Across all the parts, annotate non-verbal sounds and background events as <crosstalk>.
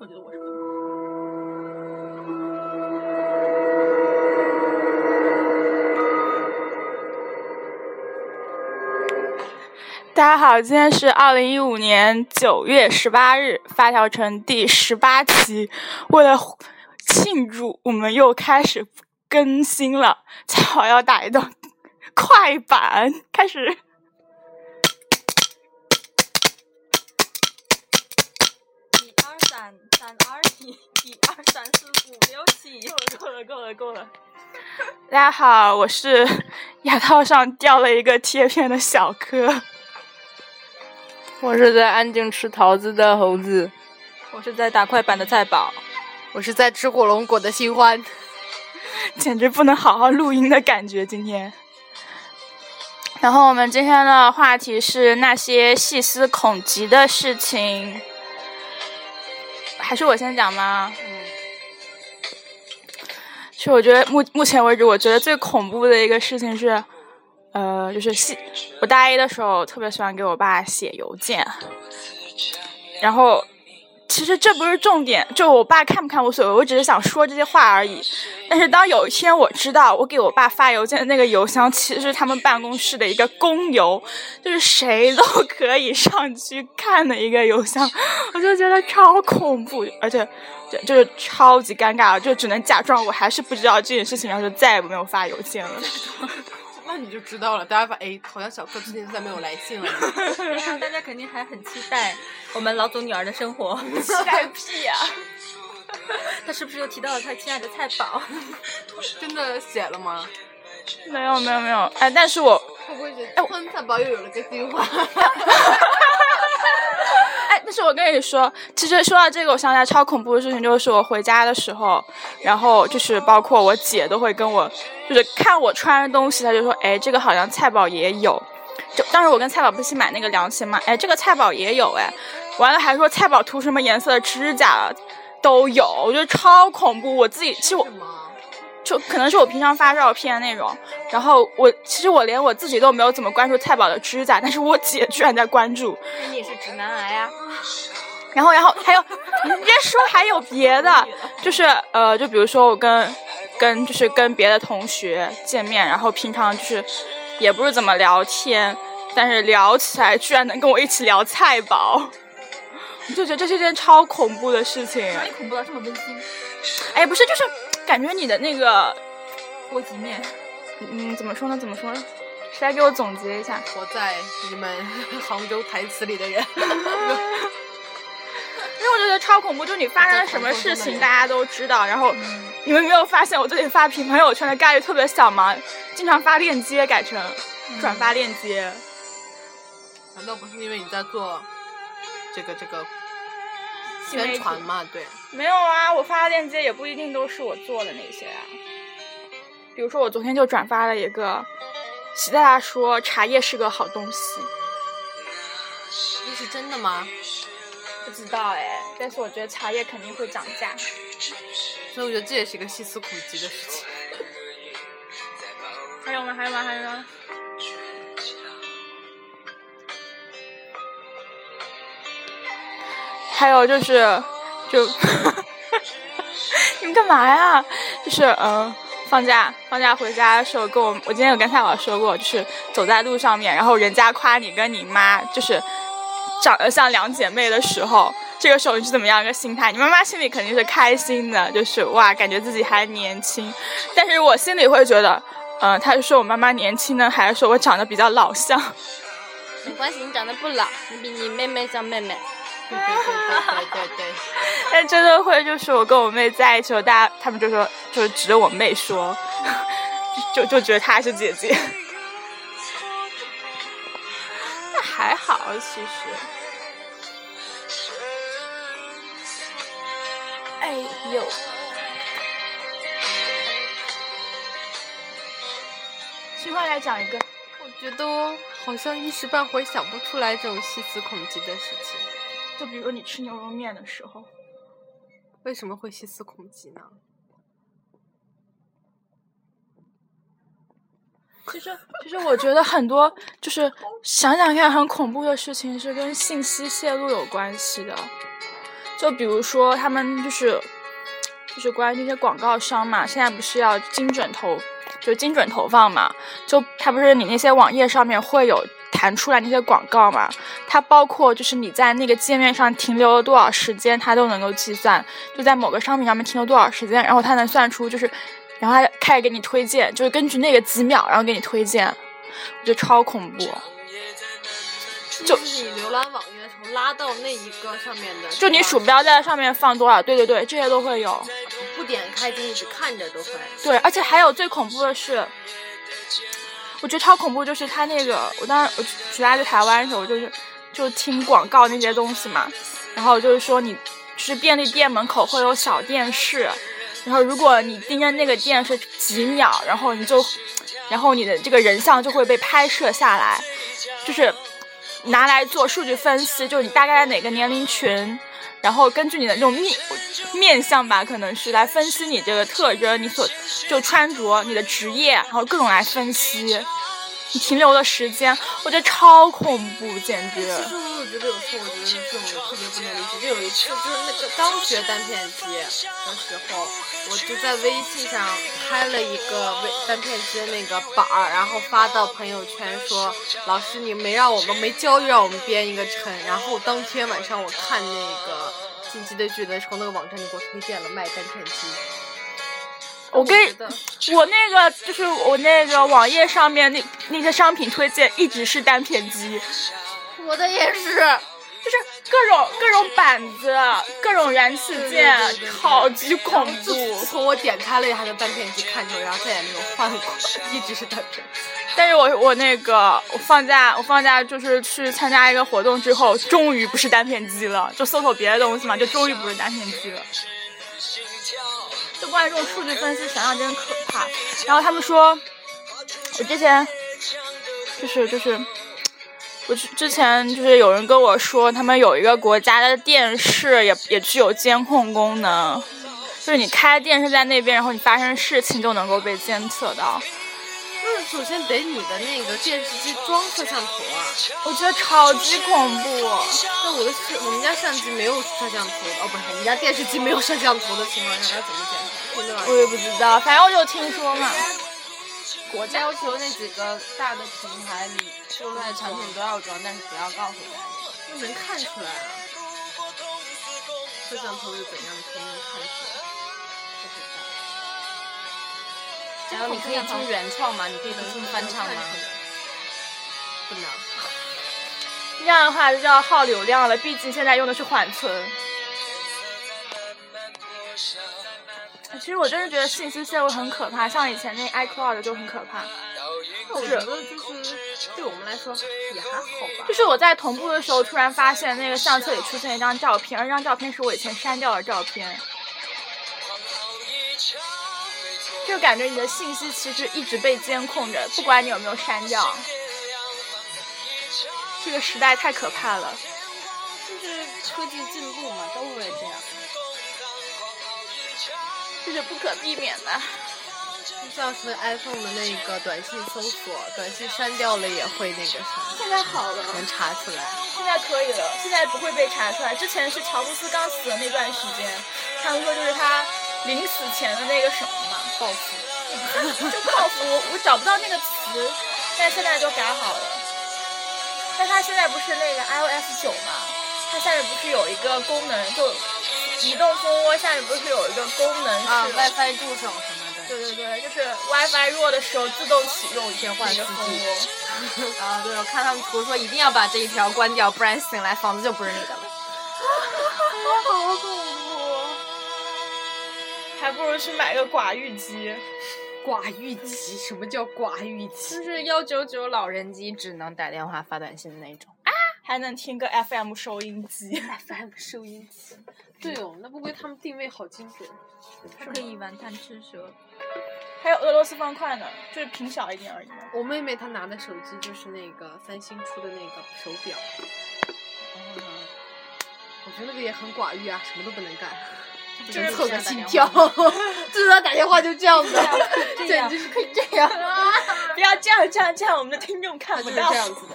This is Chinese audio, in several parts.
我觉得我是。大家好，今天是二零一五年九月十八日，发条城第十八期。为了庆祝，我们又开始更新了，恰好要打一段快板，开始。一二三，三二一，一二三四五六七。够了，够了，够了。<laughs> 大家好，我是牙套上掉了一个贴片的小柯。我是在安静吃桃子的猴子，我是在打快板的菜宝，我是在吃火龙果的新欢，<laughs> 简直不能好好录音的感觉。今天，然后我们今天的话题是那些细思恐极的事情，还是我先讲吗？嗯，其实我觉得目目前为止，我觉得最恐怖的一个事情是。呃，就是写，我大一的时候特别喜欢给我爸写邮件，然后其实这不是重点，就我爸看不看无所谓，我只是想说这些话而已。但是当有一天我知道我给我爸发邮件的那个邮箱其实是他们办公室的一个公邮，就是谁都可以上去看的一个邮箱，我就觉得超恐怖，而且就就是超级尴尬，就只能假装我还是不知道这件事情，然后就再也没有发邮件了。<laughs> 那你就知道了。大家发，哎，好像小柯最近再没有来信了。<laughs> 大家肯定还很期待我们老总女儿的生活。期待屁呀！<laughs> 他是不是又提到了他亲爱的菜宝？<laughs> 真的写了吗？没有，没有，没有。哎，但是我会不会觉得，哎，菜宝又有了个新欢？但是我跟你说，其实说到这个，我想起来超恐怖的事情，就是我回家的时候，然后就是包括我姐都会跟我，就是看我穿的东西，她就说，哎，这个好像菜宝也有。就当时我跟菜宝不是买那个凉鞋嘛，哎，这个菜宝也有，哎，完了还说菜宝涂什么颜色的指甲都有，我觉得超恐怖。我自己其实我。就可能是我平常发照片那种，然后我其实我连我自己都没有怎么关注菜宝的指甲，但是我姐居然在关注。你也是直男癌啊？然后，然后还有，你别说还有别的，就是呃，就比如说我跟跟就是跟别的同学见面，然后平常就是也不是怎么聊天，但是聊起来居然能跟我一起聊菜宝，我就觉得这是件超恐怖的事情。哪里恐怖了这么温馨？哎，不是，就是。感觉你的那个波及面，嗯，怎么说呢？怎么说？谁来给我总结一下？我在你们 <laughs> 杭州台词里的人，<laughs> 因为我觉得超恐怖，就是你发生了什么事情，<laughs> 大家都知道。然后你们没有发现我最近发屏朋友圈的概率特别小吗？经常发链接改成转发链接。难道不是因为你在做这个这个？宣传嘛，对。没有啊，我发的链接也不一定都是我做的那些啊。比如说，我昨天就转发了一个，习大大说茶叶是个好东西。这是真的吗？不知道哎，但是我觉得茶叶肯定会涨价。所以我觉得这也是一个细思恐极的事情。还有吗？还有吗？还有吗？还有就是，就 <laughs> 你们干嘛呀？就是嗯，放假放假回家的时候，跟我我今天有跟太宝说过，就是走在路上面，然后人家夸你跟你妈就是长得像两姐妹的时候，这个时候你是怎么样一个心态？你妈妈心里肯定是开心的，就是哇，感觉自己还年轻。但是我心里会觉得，嗯，他是说我妈妈年轻呢，还是说我长得比较老像？没关系，你长得不老，你比你妹妹像妹妹。对对对对对，但真的会就是我跟我妹在一起，大家他们就说，就是指着我妹说，就就觉得她是姐姐。那还好，其实。哎呦！新话来讲一个，我觉得好像一时半会想不出来这种细思恐极的事情。就比如你吃牛肉面的时候，为什么会细思恐极呢？<laughs> 其实，其实我觉得很多就是想想看，很恐怖的事情是跟信息泄露有关系的。就比如说他们就是就是关于那些广告商嘛，现在不是要精准投，就精准投放嘛，就他不是你那些网页上面会有弹出来那些广告嘛，它包括就是你在那个界面上停留了多少时间，它都能够计算，就在某个商品上面停留多少时间，然后它能算出就是，然后它开始给你推荐，就是根据那个几秒，然后给你推荐，我觉得超恐怖。就是你浏览网页的时候拉到那一个上面的，就你鼠标在上面放多少，对对对，这些都会有。不点开就一直看着都会。对，而且还有最恐怖的是，我觉得超恐怖，就是他那个，我当时我去来在台湾的时候，就是就听广告那些东西嘛，然后就是说你就是便利店门口会有小电视，然后如果你盯着那个电视几秒，然后你就，然后你的这个人像就会被拍摄下来，就是拿来做数据分析，就是你大概在哪个年龄群。然后根据你的这种面面相吧，可能是来分析你这个特征，你所就穿着、你的职业，然后各种来分析。停留的时间，我觉得超恐怖，简直。其实我觉得有时候，我觉得这种特别不能理解。就有一次，就是那个刚学单片机的时候，我就在微信上拍了一个微单片机的那个板儿，然后发到朋友圈说：“老师，你没让我们没教就让我们编一个称。”然后当天晚上我看那个。进击的巨人从那个网站就给我推荐了卖单片机。我跟我那个就是我那个网页上面那那些商品推荐一直是单片机。我的也是，就是各种各种板子，各种元器件，超级恐怖。从我点开了一下单片机看着，然后再也没有换过，一直是单片。但是我我那个我放假我放假就是去参加一个活动之后，终于不是单片机了，就搜索别的东西嘛，就终于不是单片机了。这种数据分析，想想真可怕。然后他们说，我之前就是就是我之前就是有人跟我说，他们有一个国家的电视也也具有监控功能，就是你开电视在那边，然后你发生事情就能够被监测到。首先得你的那个电视机装摄像头啊，我觉得超级恐怖。那我的我们家相机没有摄像头，哦不是，我们家电视机没有摄像头的情况下，要怎么检查？我也不知道，反正我就听说嘛。国家要求那几个大的平台里出来的产品都要装，但是不要告诉大家。能看出来啊？摄像头是怎样可以能看出来？然后你可以听原创吗？你可以听翻唱吗？不能。这样的话就要耗流量了，毕竟现在用的是缓存。其实我真的觉得信息泄露很可怕，像以前那 iCloud 就很可怕。我觉得就是对我们来说也还好吧。就是我在同步的时候，突然发现那个相册里出现一张照片，而这张照片是我以前删掉的照片。就感觉你的信息其实一直被监控着，不管你有没有删掉。这个时代太可怕了。就是科技进步嘛，都会这样。这是不可避免的。就像是 iPhone 的那个短信搜索，短信删掉了也会那个啥。现在好了。能查出来。现在可以了，现在不会被查出来。之前是乔布斯刚死的那段时间，他们说就是他临死前的那个什么嘛。报复，<laughs> 就报复我，我找不到那个词，但现在都改好了。但他现在不是那个 iOS 九嘛？他下面不是有一个功能，就移动蜂窝下面不是有一个功能是 WiFi 助手什么的？对对对，就是 WiFi 弱的时候自动启用切换蜂窝。<laughs> 啊，对，我看他们图说一定要把这一条关掉，不然醒来房子就不是你的了。啊好恐怖还不如去买个寡欲机，寡欲机？什么叫寡欲机？就是幺九九老人机，只能打电话发短信的那种啊，还能听个 FM 收音机，FM 收音机。对哦，那不归他们定位好精准，还可以玩贪吃蛇，还有俄罗斯方块呢，就是屏小一点而已。我妹妹她拿的手机就是那个三星出的那个手表，我觉得那个也很寡欲啊，什么都不能干。就是测个心跳，<laughs> 就是他打电话就这样子，对，就是可以这样。<laughs> 不要这样，这样，这样，我们的听众看不到。这样子的。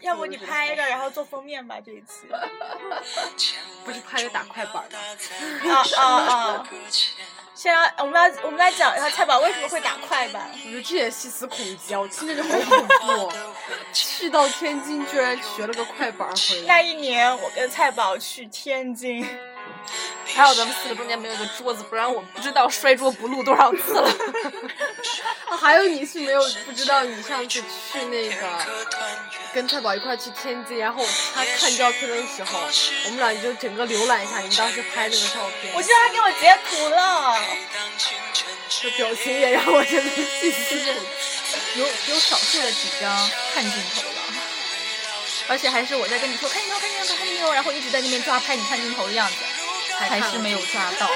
要不你拍一个，然后做封面吧，这一次。<laughs> 不是拍个打快板的。啊啊啊！先要我们来我们来讲一下蔡宝为什么会打快板。我觉得这也细思恐极啊！我听着就好恐怖。去到天津居然学了个快板回来。那一年我跟蔡宝去天津。还好咱们四个中间没有一个桌子，不然我不知道摔桌不录多少次了。<laughs> 还有你是没有不知道，你上次去那个跟太宝一块去天津，然后他看照片的时候，我们俩就整个浏览一下你们当时拍那个照片。我记得他给我截图了，这表情也让我真的细思极有有少数的几张看镜头了，而且还是我在跟你说看镜头看镜头看镜头，然后一直在那边抓拍你看镜头的样子，还是没有抓到。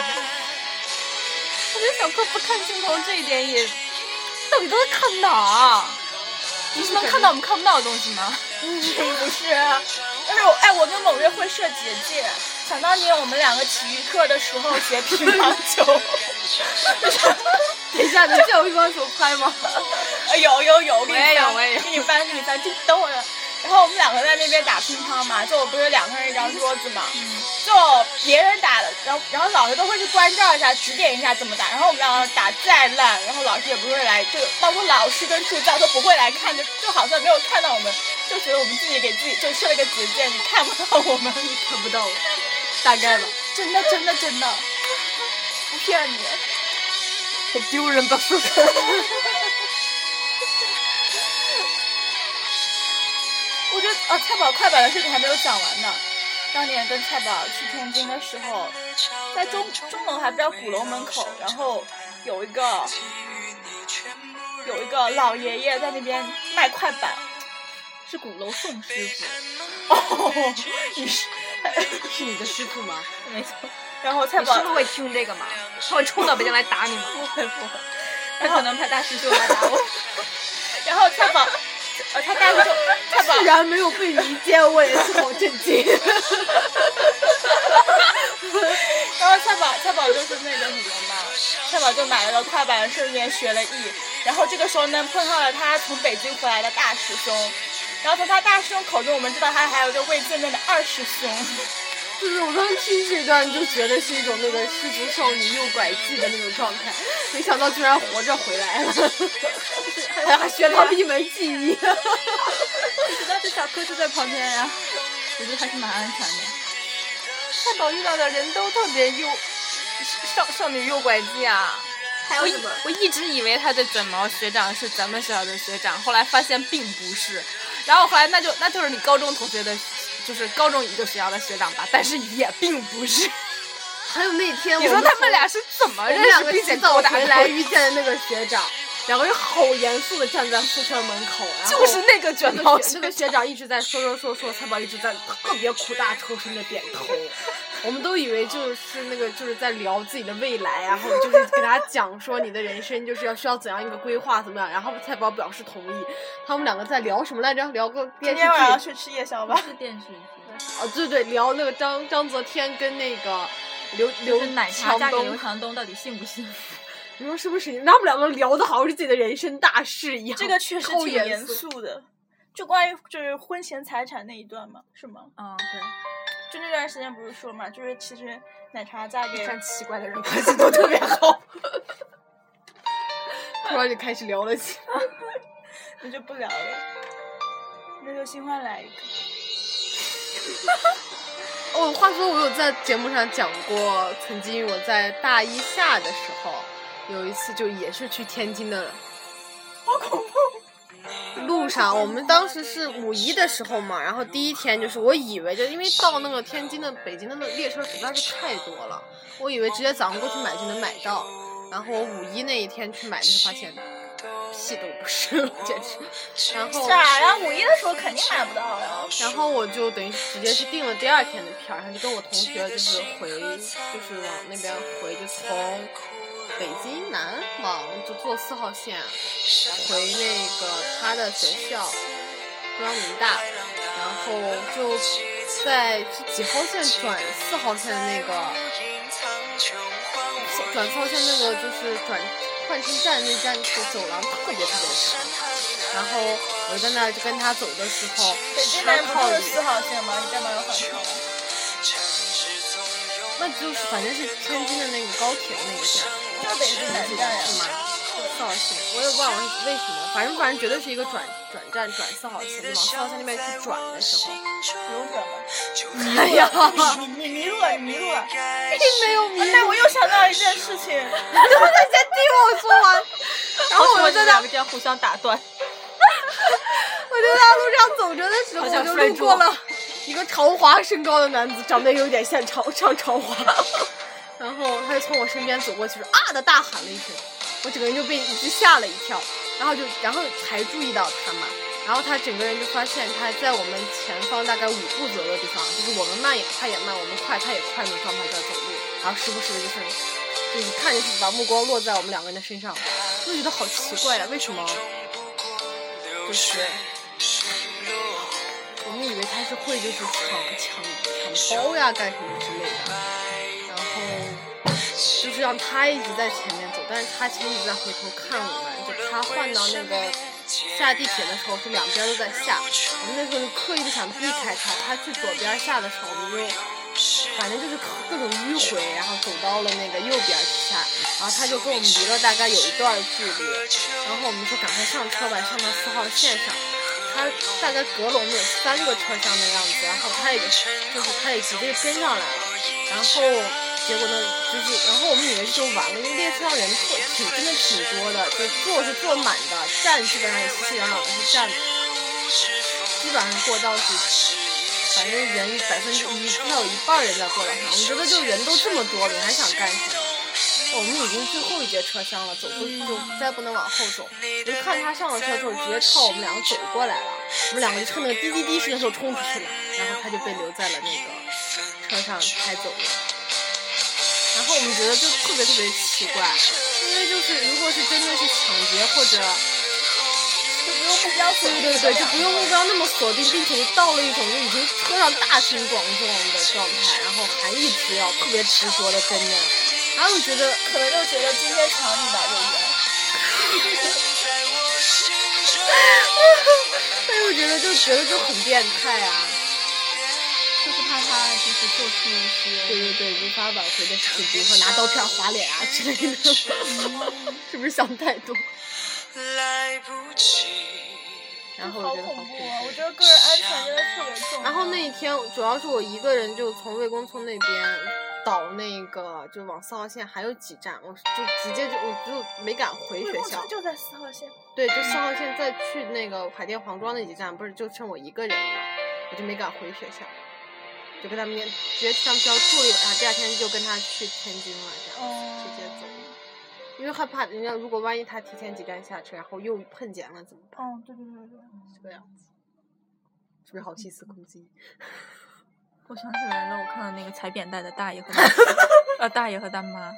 我觉得小克不看镜头这一点也。到底都在看哪？你是能看到我们看不到的东西吗？不是，但是我哎，我跟某月会设结界。想当年我们两个体育课的时候学乒乓球。<laughs> 等一下，你见我乒乓球拍吗？<laughs> 有有有，我给你翻，给你翻，给你翻，就等我。然后我们两个在那边打乒乓嘛，就我不是两个人一张桌子嘛，就别人打的，然后然后老师都会去关照一下，指点一下怎么打。然后我们两个打再烂，然后老师也不会来，就包括老师跟助教都不会来看，就就好像没有看到我们，就觉得我们自己给自己就设了个结界，你看不到我们，你看不到我，大概吧。真的真的真的，不骗你，<laughs> 好丢人吧，说 <laughs> 出我觉得啊，菜宝快板的事情还没有讲完呢。当年跟蔡宝去天津的时候，在钟钟楼还不知道鼓楼门口，然后有一个有一个老爷爷在那边卖快板，是鼓楼宋师傅。哦，你是是你的师傅吗？没错。然后蔡宝师傅会听这个吗？他会冲到北京来打你吗？不会不会，他可能派大师兄来打我。<laughs> 然后蔡宝。呃，他大就他居然没有被迷奸，我也是好震惊。然后蔡宝蔡宝就是那个什么嘛，蔡宝就买了个快板，顺便学了艺。然后这个时候呢，碰到了他从北京回来的大师兄。然后从他大师兄口中，我们知道他还有个未见面的二师兄。就是我刚听这段就觉得是一种那个失足少女诱拐记的那种状态，没想到居然活着回来了，还学到了一门技艺。但是小柯就在旁边呀，我觉得还是蛮安全的。太宝遇到的人都特别诱少少女诱拐记啊！还有什么？我一直以为他的卷毛学长是咱们学校的学长，后来发现并不是。然后后来那就那就是你高中同学的。就是高中一个学校的学长吧，但是也并不是。还有那天，你说他们俩是怎么认识并且早回来遇见的那个学长，两个人好严肃的站在宿舍门口，就是那个卷毛那个学长一直在说说说说，蔡宝一直在特别苦大仇深的点头。<laughs> 我们都以为就是那个就是在聊自己的未来，然后就是给他讲说你的人生就是要需要怎样一个规划怎么样，然后菜宝表示同意。他们两个在聊什么来着？聊个电视剧。今天晚上去吃夜宵吧。是电视剧。哦，对对，聊那个张张泽天跟那个刘刘奶茶嫁给刘强东到底幸不幸福？<laughs> 你说是不是？他们两个聊的好像是自己的人生大事一样。这个确实挺严肃的。就关于就是婚前财产那一段嘛，是吗？嗯，对。就那段时间不是说嘛，就是其实奶茶嫁给很奇怪的人关系都特别好，<laughs> 突然就开始聊了起来，<laughs> 那就不聊了，那就新欢来一个。<laughs> 哦，话说我有在节目上讲过，曾经我在大一下的时候，有一次就也是去天津的，好恐怖。路上，我们当时是五一的时候嘛，然后第一天就是我以为就因为到那个天津的北京的那列车实在是太多了，我以为直接早上过去买就能买到，然后我五一那一天去买，就发现屁都不是了，简直。然后啥呀？五一的时候肯定买不到呀。然后我就等于直接是订了第二天的票，然后就跟我同学就是回，就是往那边回，就从。北京南往就坐四号线回那个他的学校中央民大，然后就在几号线转四号线的那个转四号线那个就是转换乘站那站的走廊特别特别长，然后我在那就跟他走的时候，北京南不是四号线吗？你干嘛要换乘？那就是反正是天津的那个高铁的那个站，就得是南站是吗？四号线，我也忘了为什么，反正反正绝对是一个转转站转四号线，就往四号线那边去转的时候，有可能。哎呀，你你迷路了，你迷路了。并没有迷路那我又想到一件事情，你怎么先听我说完？然后我们在那们两个互相打断。我就在路上走着的时候，我就路过了一个朝华身高的男子，长得有点像朝像朝华，然后他就从我身边走过去，说啊的大喊了一声，我整个人就被一直吓了一跳，然后就然后才注意到他嘛，然后他整个人就发现他在我们前方大概五步左右的地方，就是我们慢也他也慢，我们快他也快那种状态在走路，然后时不时的就是就一看就是把目光落在我们两个人的身上，就觉得好奇怪呀、为什么？就是我们以为他是会就是抢抢抢包呀干什么之类的，就让他一直在前面走，但是他其实一直在回头看我们，就他换到那个下地铁的时候是两边都在下，我们那时候就刻意的想避开他，他去左边下的时候，我们就反正就是各种迂回，然后走到了那个右边去下，然后他就跟我们离了大概有一段距离，然后我们说赶快上车吧，上到四号线上。他大概隔了我们有三个车厢的样子，然后他也就是他也直接跟上来了，然后结果呢就是然后我们以为就完了，因为列车上人特挺真的挺多的，就坐是坐满的，站基本上也熙熙攘攘的是站，基本上过道是反正人百分之一，至少有一半人在过道上。我觉得就人都这么多了，你还想干什么？我们已经最后一节车厢了，走过去就再不能往后走。我就看他上了车之后，直接朝我们两个走过来了。我们两个就趁那个滴滴滴声的时候冲出去了，然后他就被留在了那个车上开走了。然后我们觉得就特别特别奇怪，因为就是如果是真的是抢劫或者就不用目标锁定对对对，就不用目标那么锁定，并且到了一种就已经车上大庭广众的状态，然后还一直要特别执着的跟着，然后我觉得可能就觉得今天抢你吧，有缘。<laughs> 但是我觉得就觉得就很变态啊！就是怕他就是做出一些对对对，无法挽回的事情，比如说拿刀片划脸啊之类的，<laughs> 是不是想太多？来不及然后我觉得好恐怖啊！我觉得个人安全真的特别重要。然后那一天主要是我一个人就从魏公村那边倒那个就往四号线还有几站，我就直接就我就没敢回学校。就在四号线。对，就四号线再去那个海淀黄庄那几站，不是就剩我一个人了嘛，我就没敢回学校，就跟他们直接去他们学校住了一晚上，第二天就跟他去天津了，这样直接走了。因为害怕人家如果万一他提前几站下车，然后又碰见了怎么办？哦，对对对对。这个样子，是不是好细思恐极？<laughs> 我想起来了，我看到那个踩扁担的大爷和大 <laughs> 呃大爷和大妈，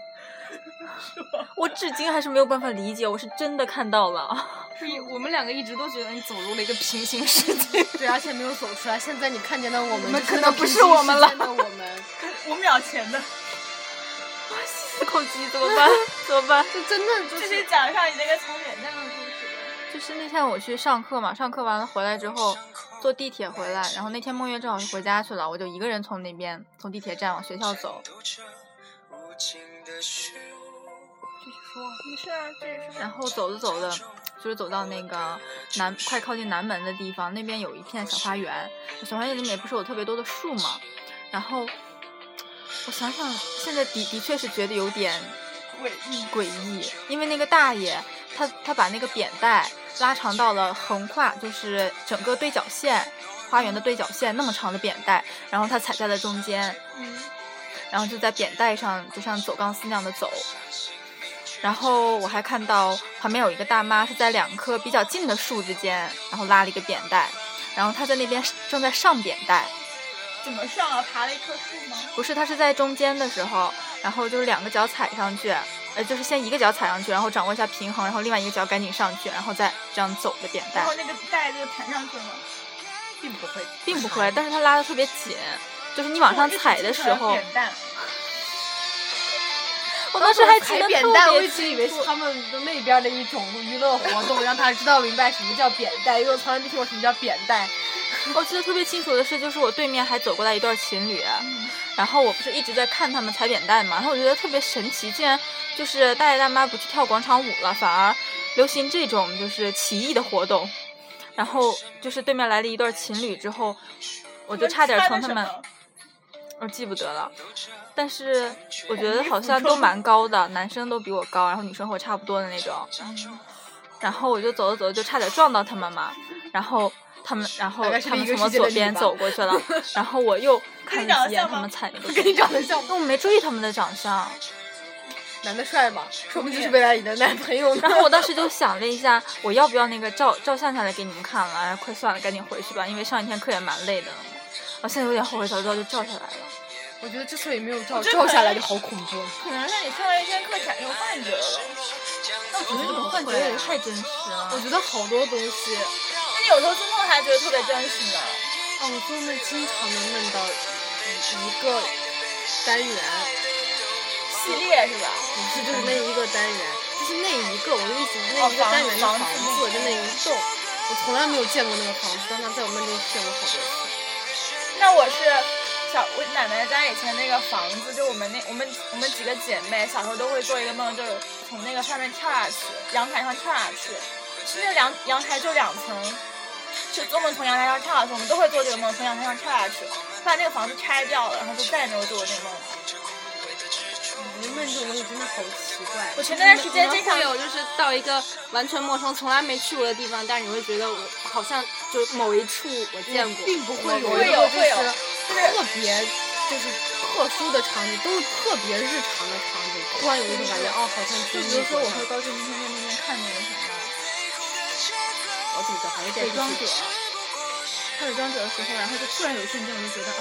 <laughs> 我至今还是没有办法理解，我是真的看到了。<laughs> 你我们两个一直都觉得你走入了一个平行世界。<laughs> 对，而且没有走出来。现在你看见的我们，们可能不是我们了五秒前的，思恐极怎么办？怎么办？就真的就继是续讲一下你那个踩扁担的故事。就是那天我去上课嘛，上课完了回来之后坐地铁回来，然后那天梦月正好是回家去了，我就一个人从那边从地铁站往学校走，继续说。没事啊，继续说。然后走着走着，就是走到那个南快靠近南门的地方，那边有一片小花园，小花园里面不是有特别多的树嘛，然后我想想，现在的的确是觉得有点诡异。诡异，因为那个大爷他他把那个扁带拉长到了横跨，就是整个对角线。花园的对角线那么长的扁带，然后他踩在了中间，嗯。然后就在扁带上就像走钢丝那样的走，然后我还看到旁边有一个大妈是在两棵比较近的树之间，然后拉了一个扁带，然后她在那边正在上扁带，怎么上啊？爬了一棵树吗？不是，她是在中间的时候，然后就是两个脚踩上去，呃，就是先一个脚踩上去，然后掌握一下平衡，然后另外一个脚赶紧上去，然后再这样走的扁带然后，那个带就弹上去了吗？并不会，并不会，但是她拉的特别紧，就是你往上踩的时候，扁担。我当时还记踩得特扁担，我一直以为。是他们的那边的一种娱乐活动，让他知道明白什么叫扁担，因为我从来没听过什么叫扁担。我记得特别清楚的是，就是我对面还走过来一对情侣，然然后我不是一直在看他们踩扁担嘛，然后我觉得特别神奇，竟然就是大爷大妈不去跳广场舞了，反而流行这种就是奇异的活动。然后就是对面来了一对情侣之后，我就差点从他们，我记不得了，但是我觉得好像都蛮高的，男生都比我高，然后女生和我差不多的那种。然后我就走着走着就差点撞到他们嘛，然后他们，然后他们从我左边走过去了，<laughs> 然后我又看了几眼他们踩那个，<laughs> 跟你长得像吗？那我没注意他们的长相。男的帅吗？说不定是未来你的男朋友呢。然后我当时就 <laughs> 想了一下，我要不要那个照照相下来给你们看了？哎，快算了，赶紧回去吧，因为上一天课也蛮累的。我现在有点后悔，早知道就照下来了。我觉得之所以没有照照下来就好恐怖。可能是你上了一天课产生幻觉了。那我觉得这种幻觉也太真实了。我觉得好多东西，那你有时候做梦还觉得特别真实呢。啊，我做梦经常能梦到一一个单元，系列是吧？不是就是那一个单元，就是那一个，我的意思是那一个单元的房房子子，就那一栋，我从来没有见过那个房子，但它在我梦中出现过好多次。那我是小我奶奶家以前那个房子，就我们那我们我们几个姐妹小时候都会做一个梦，就是从那个上面跳下去，阳台上跳下去。那阳阳台就两层，就做梦从阳台上跳下去，我们都会做这个梦，从阳台上跳下去。后来那个房子拆掉了，然后就再也没有做过这个梦了。梦这种东西真的好奇怪。我前段时间经常会有就是到一个完全陌生、从来没去过的地方，但是你会觉得我好像就某一处我见过，并不会有会有会有是特别就是特殊的场景，都是特别日常的场景，突然有一种感觉，哦，好像就比如说我和高俊今天在那边看那个什么我怎么着还是在伪装者，看伪装者的时候，然后就突然有一瞬间我就觉得啊，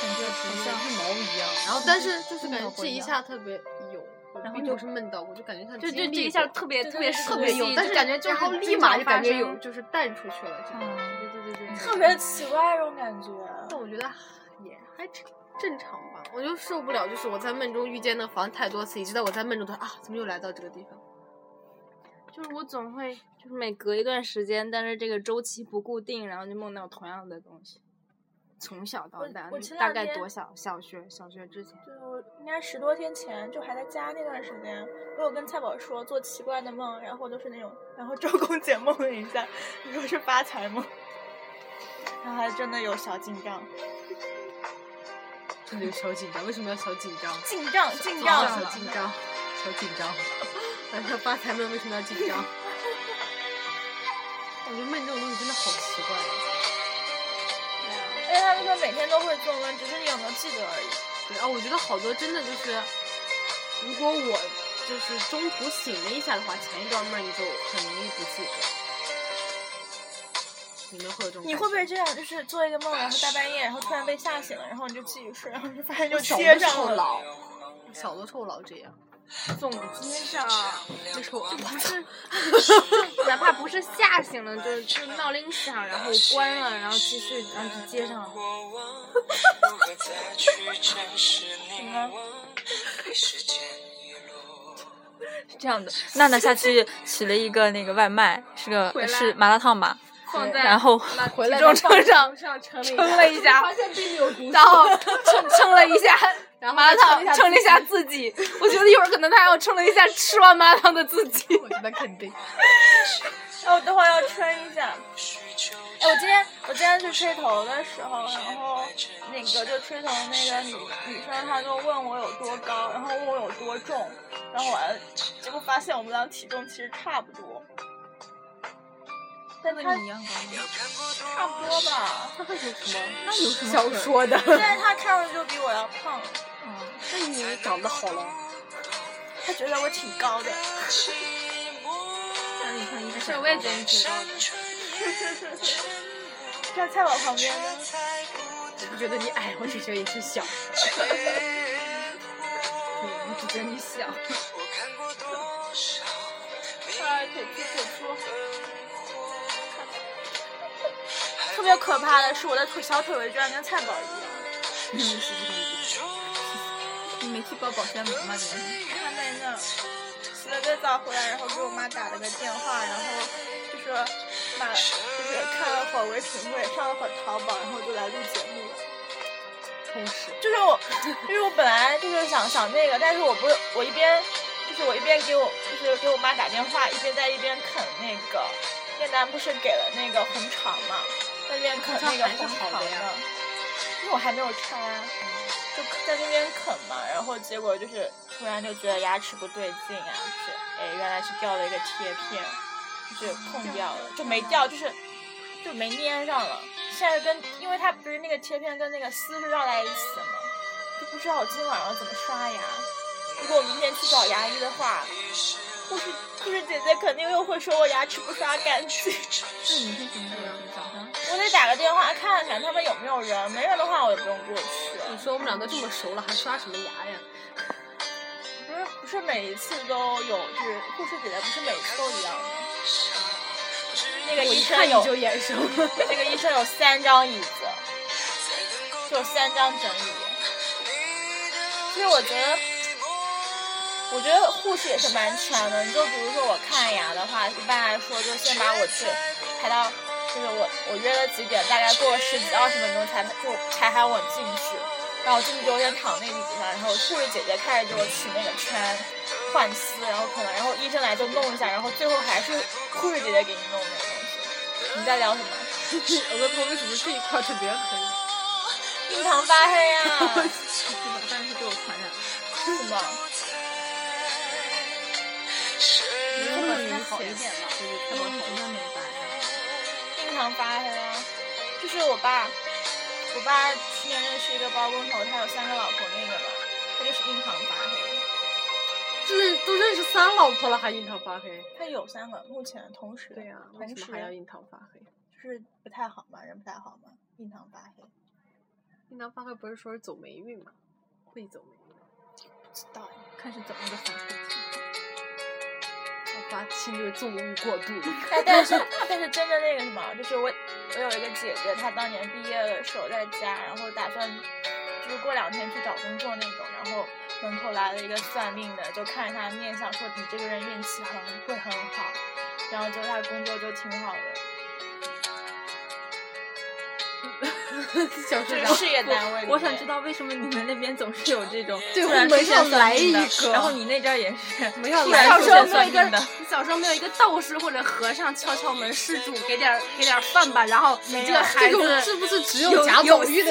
感觉好像像毛一样，然后但是就是感觉这一下特别有，然后就是闷到我，就感觉他就就这一下特别特别熟悉，对对有，但是感觉就立马就感觉有就是淡出去了，这种嗯特别奇怪这种感觉。但我觉得也还正正常吧，我就受不了，就是我在梦中遇见那个房太多次，以致到我在梦中都啊，怎么又来到这个地方？就是我总会就是每隔一段时间，但是这个周期不固定，然后就梦到同样的东西。从小到大，大概多小？小学小学之前。对，我应该十多天前就还在家那段时间，我有跟蔡宝说做奇怪的梦，然后都是那种，然后周公解梦了一下，你说是发财梦，然后还真的有小紧张，真的有小紧张，为什么要小紧张？进账进小账小紧张，小紧张。晚上发财梦为什么要紧张？<laughs> 我觉得梦这种东西真的好奇怪。啊因为他们说每天都会做梦，只是你有没有记得而已。对啊，我觉得好多真的就是，如果我就是中途醒了一下的话，前一段梦你就很容易不记得。你们会有这种？你会不会这样？就是做一个梦，然后大半夜，然后突然被吓醒了，然后你就继续睡，然后就发现就小贴的时候上了。老，小的时候老这样。总接上，这时候我不是，<laughs> 就哪怕不是吓醒了，就就闹铃响，然后关了，然后继续，然后就接上了。什么？是这样的，娜娜下去取了一个那个外卖，是个是麻辣烫吧？放在然后回来体重秤上上称称了一下发现并没有毒然后称称了一下，<laughs> 然后麻辣烫称了一下自己。我觉得一会儿可能他还要称了一下吃完麻辣烫的自己。<laughs> 我觉得肯定。哎，<laughs> 我等会儿要称一下。哎，我今天我今天去吹头的时候，然后那个就吹头那个女女生，她就问我有多高，然后问我有多重，然后我还结果发现我们俩体重其实差不多，但她一样高吗？差不多吧，他会有什么？那有什么小说的？但是他看上去就比我要胖，嗯，那你长得好了？他觉得我挺高的。那你穿衣服是，我也觉得你挺高的。<laughs> 站在我旁边呢，我不觉得你矮，我只觉得你是小。<laughs> 我只觉得你小。<laughs> 哎，腿粗腿粗。特别可怕的是，我的腿小腿围居然跟菜宝一样。你没去包保鲜膜吗？今天？他在那洗了个澡回来，然后给我妈打了个电话，然后就说妈就是看了会儿唯品会，上了会儿淘宝，然后就来录节目了。充实。就是我，就是我本来就是想想那个，但是我不是我一边就是我一边给我就是给我妈打电话，一边在一边啃那个越南不是给了那个红肠嘛，在那边啃那个红好的因为我还没有拆啊，就在那边啃嘛，然后结果就是突然就觉得牙齿不对劲啊，就是哎原来是掉了一个贴片，就是碰掉了，就没掉，就是就没粘上了。现在跟因为它不是那个贴片跟那个丝是绕在一起的嘛，就不知道我今天晚上怎么刷牙。如果我明天去找牙医的话，护士护士姐姐肯定又会说我牙齿不刷干净。<laughs> 那你是怎么样？我得打个电话看看他们有没有人，没人的话我也不用过去。你说我们俩都这么熟了，还刷什么牙呀？不是不是每一次都有，就是护士姐姐不是每次都一样吗？那个医生有就眼熟。<laughs> 那个医生有三张椅子，就三张整椅。其实我觉得，我觉得护士也是蛮全的。你就比如说我看牙的话，一般来说就先把我去排到，就是我我约了几点，大概过了十几二十分钟才就才喊我进去。然后我进去就先躺那个椅子上，然后护士姐姐开始给我取那个圈、换丝，然后可能然后医生来就弄一下，然后最后还是护士姐姐给你弄那个东西。你在聊什么？我的头为什么这一块特别黑？<laughs> 印堂发黑呀、是的，但是给我传染。什么？这么明好一显点吧，就是他们不印堂发黑啊！就是我爸，我爸去年认识一个包工头，他有三个老婆那个嘛，他就是印堂发黑。就是都认识三老婆了，还印堂发黑？他有三个，目前同时。对呀、为同时什么还要印堂发黑？就是不太好嘛，人不太好嘛，印堂发黑。印堂发黑不是说是走霉运吗？会走霉运。不知道呀。看是怎么个发黑发青就是纵欲过度。但 <laughs> 但是但是真的那个什么，就是我我有一个姐姐，她当年毕业的时候在家，然后打算就是过两天去找工作那种，然后门口来了一个算命的，就看着她面相说你这个人运气很会很好，然后就她工作就挺好的，<laughs> 小学长这个事业单位里面。我想知道为什么你们那边总是有这种对突然出现门来一个然后你那阵也是没有突来小然出现时候没有一个小时候没有一个道士或者和尚敲敲门，施主给点给点饭吧，然后你这个孩这种子是不是只有贾有宝玉的？<laughs>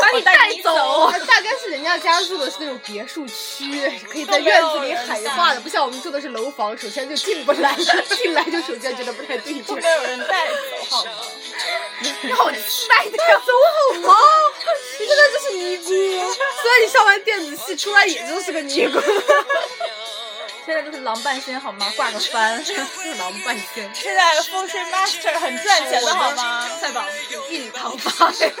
把你带走。<laughs> 大概是人家家住的是那种别墅区，可以在院子里喊话的，不像我们住的是楼房，首先就进不来，进来就首先觉得不太对劲会不。会有人带走好吗？让我期待的呀，<laughs> 走好吗？你现在就是尼姑，虽然你上完电子系出来也就是个尼姑，<laughs> 现在就是狼半仙好吗？挂个幡。<laughs> 狼半仙。现在风水 master 很赚钱的好吗？菜宝印堂发黑。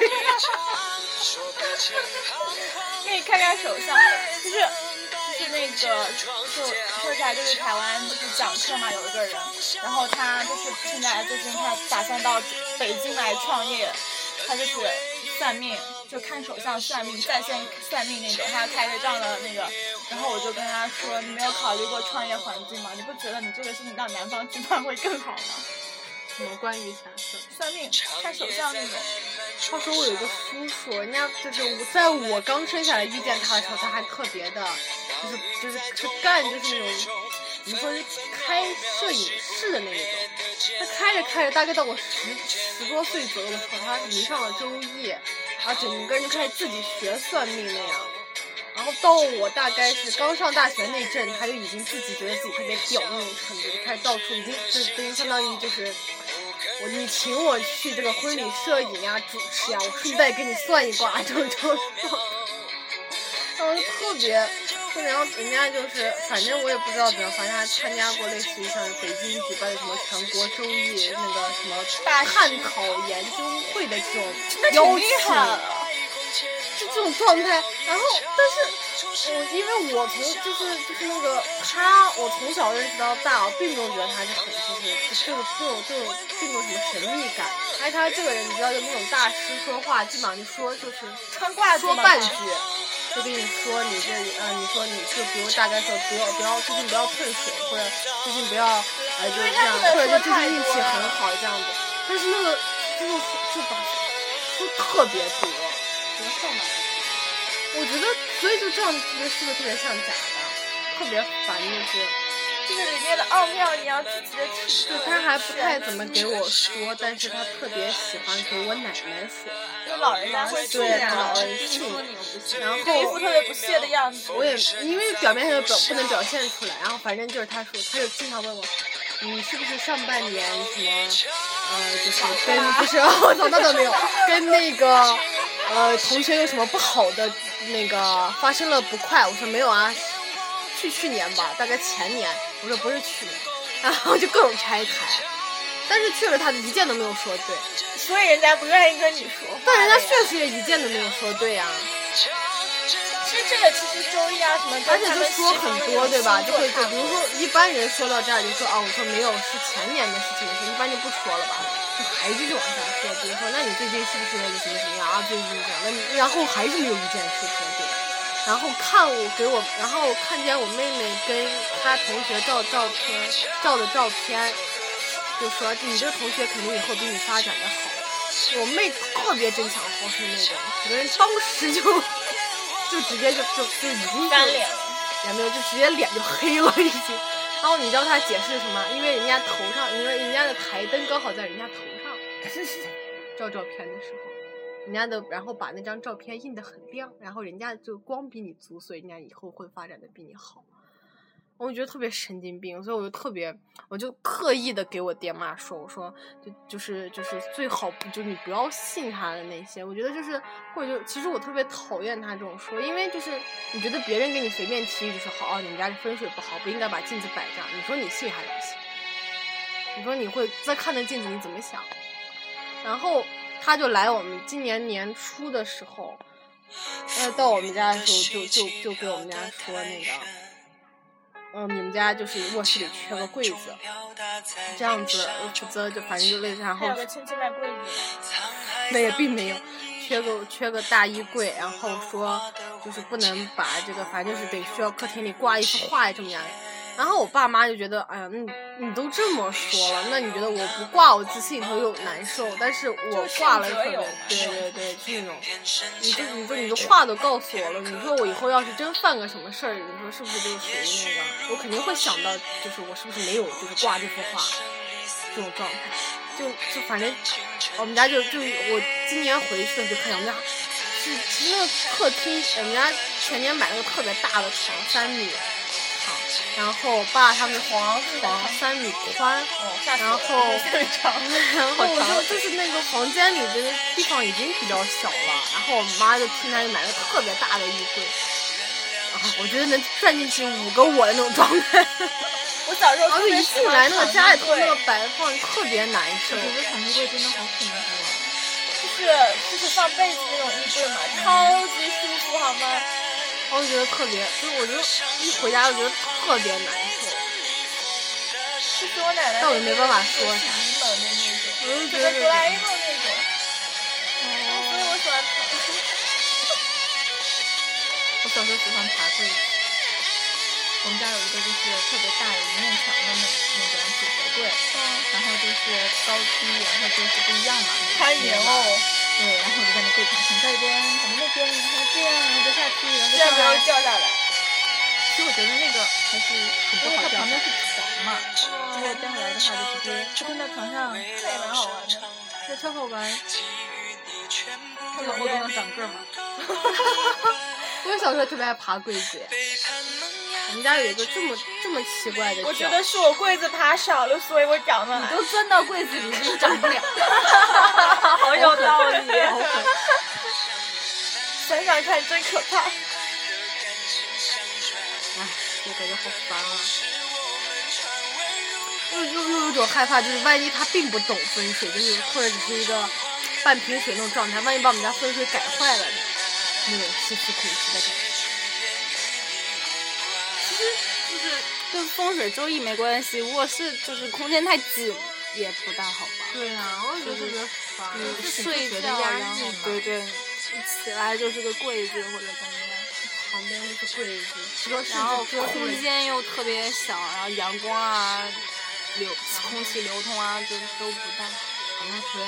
可以看看手相，就是就是那个就说起来就是台湾就是讲课嘛，有一个人，然后他就是现在最近他打算到北京来创业，他就是算命，就看手相算命，在线算命那种，他要开个这样的那个，然后我就跟他说，你没有考虑过创业环境吗？你不觉得你这个事情到南方去办会更好吗？什么关于啥事？算命看手相那种，话说我有一个叔叔，人家就是我在我刚生下来遇见他的时候，他还特别的，就是就是是干就是那种怎么说是开摄影室的那一种。他开着开着，大概到我十十多岁左右的时候，他迷上了周易，然后整个人就开始自己学算命那样。然后到我大概是刚上大学那阵，他就已经自己觉得自己特别屌那种程度，就开始到处已经就等于相当于就是我你请我去这个婚礼摄影呀、主持呀，我顺便给你算一卦就就就。然后特别，就然后人家就是，反正我也不知道怎么样，反正还参加过类似于像北京举办的什么全国周易那个什么探讨研究会的这种邀请。就这种状态。然后，但是我因为我从就是就是那个他，我从小认识到大，我并没有觉得他是很就是就这种这种这种并没有什么神秘感。而且他这个人，你知道，就那种大师说话，基本上就说就是穿挂说半句。就跟你说你这呃，你说你就比如大概说不要不要最近不要碰水，或者最近不要呃就这样，或者就最近运气很好这样子。但是那个就是就把就特别多，多瘦嘛。我觉得，所以就这样特别是不是特别像假的，特别烦就是。就是里面的奥妙，你要自己的体就他还不太怎么给我说，但是他特别喜欢给我奶奶说。就老人家会这对样，老人跟你性说。然后就一副特别不屑的样子。我也因为表面上表不能表现出来，然后反正就是他说，他就经常问我，你是不是上半年什么呃，就是跟不是 <laughs> 我操那倒没有，跟那个呃同学有什么不好的那个发生了不快？我说没有啊，去去年吧，大概前年。我说不是去年，然后就各种拆台，但是确实他一件都没有说对，所以人家不愿意跟你说。但人家确实也一件都没有说对啊、其实这个其实周一啊什么，而且就说很多，对吧？就会就比如说一般人说到这儿就说啊，我说没有是前年的事情一般就不说了吧，就还继续往下说。比如说，那你最近是不是那个什么什么啊？最近怎么样？那你然后还是没有一件事说对。然后看我给我，然后看见我妹妹跟她同学照照片，照的照片，就说你这个同学肯定以后比你发展的好。我妹特别争强好胜那种，整个人当时就就直接就就就已经干脸了。也没有，就直接脸就黑了已经。然后你知道他解释什么？因为人家头上，因为人家的台灯刚好在人家头，<laughs> 照照片的时候，人家的然后把那张照片印得很亮，然后人家就光比你足，所以人家以后会发展的比你好。我觉得特别神经病，所以我就特别，我就刻意的给我爹妈说，我说就就是就是最好不就你不要信他的那些，我觉得就是或者就其实我特别讨厌他这种说，因为就是你觉得别人给你随便提就是好，哦你们家的风水不好，不应该把镜子摆这样，你说你信还是不信？你说你会再看那镜子你怎么想？然后他就来我们今年年初的时候，呃，到我们家的时候就就就给我们家说那个。嗯，你们家就是卧室里缺个柜子，这样子，否则就反正就类似，然后个亲戚卖柜子，那也并没有，缺个缺个大衣柜，然后说就是不能把这个，反正就是得需要客厅里挂一幅画呀这么样。然后我爸妈就觉得，哎呀，你你都这么说了，那你觉得我不挂我自心里头又难受，但是我挂了特别，对对对，是那种，你就你就你的话都告诉我了，你说我以后要是真犯个什么事儿，你说是不是就属于那个，我肯定会想到，就是我是不是没有就是挂这幅画这种状态，就就反正我们家就就我今年回去的时候就看见我们家是那个客厅，我们家前年买了个特别大的床，三米长，然后我爸他们床床三米宽，然后 <laughs> 然后我就就是那个房间里的地方已经比较小了，然后我妈就去那里买了特别大的衣柜，啊，我觉得能转进去五个我的那种状态。我小时候然后就一进来那个家里头那个摆放特别难受。我觉得躺衣柜真的好恐怖啊！就是就是放被子那种衣柜嘛，超级舒服好吗？我就觉得特别，就是我就一回家就觉得特别难受。就是我奶奶，但我也没办法说啥就觉得哆啦 A 梦那种。所以我喜欢躺。<laughs> 我小时候喜欢爬柜子，我们家有一个就是特别大有一面墙的那那种组合柜，然后就是高低，然后就是不一样嘛。攀岩哦，对，然后我就在那柜台上这边，咱们那边，然后这样，然后再下去，然后这样没有再上来。掉下来。其实我觉得那个还是很不好，它旁边是床嘛，如果掉下来的话就直接就蹲在床上，这也蛮好玩的。这超好玩。这个后都能长个儿嘛。<laughs> 我小时候特别爱爬柜子，我们家有一个这么这么奇怪的，我觉得是我柜子爬少了，所以我长得你。都钻到柜子里，就是长不了。<laughs> 好有道理。<laughs> 想想看，真可怕。哎，我感觉好烦啊。又又又有种害怕，就是万一他并不懂风水，就是或者只是一个半瓶水那种状态，万一把我们家风水改坏了呢？那种细思恐惧的感觉。跟风水周易没关系，卧室就是空间太紧也不大好吧。对啊，我觉得特别烦。你是睡觉，然后对对，一起来就是个柜子或者怎么样，旁边就是柜子，然后空间又特别小，然后阳光啊、流空气流通啊，就都不大好。好像特别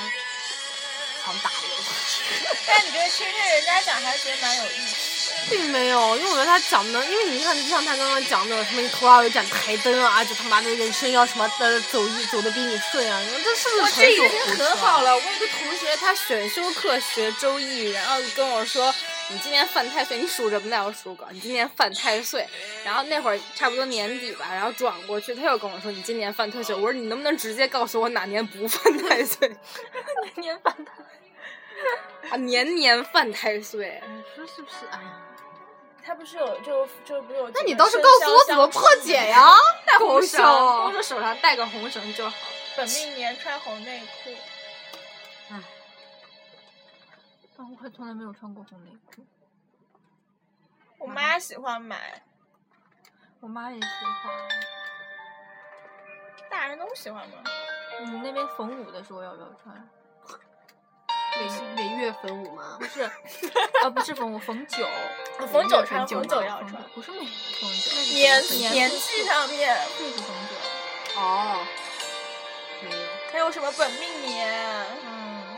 想打我。<laughs> 但你觉得其实人家讲还是觉得蛮有意思。并没有，因为我觉得他讲的，因为你看，就像他刚刚讲的，什么你头上有一盏台灯啊，就他妈的人生要什么的走一走的比你顺啊，这是不是我这已经很好了。我有个同学，他选修课学周易，然后跟我说：“你今年犯太岁，你属什么的？”我属狗。你今年犯太岁。然后那会儿差不多年底吧，然后转过去，他又跟我说：“你今年犯太岁。”我说：“你能不能直接告诉我哪年不犯太岁？<laughs> 年犯太岁。啊，年年犯太岁。你 <laughs> 说是不是？哎呀，他不是有就就不是有？那你倒是告诉我怎么破解？<laughs> 呀？带红绳，笑或者手上带个红绳就好。本命年穿红内裤。啊，我还从来没有穿过红内裤。我妈喜欢买，我妈也喜欢。大人都喜欢吗？你们那边逢五的时候要不要穿？每每月分五吗不？是，啊，不是逢 <laughs> 五，逢九。逢九穿，九逢九嘛要穿。不是每逢九。年年年纪上面就是逢九。哦，没有。还有什么本命年？嗯。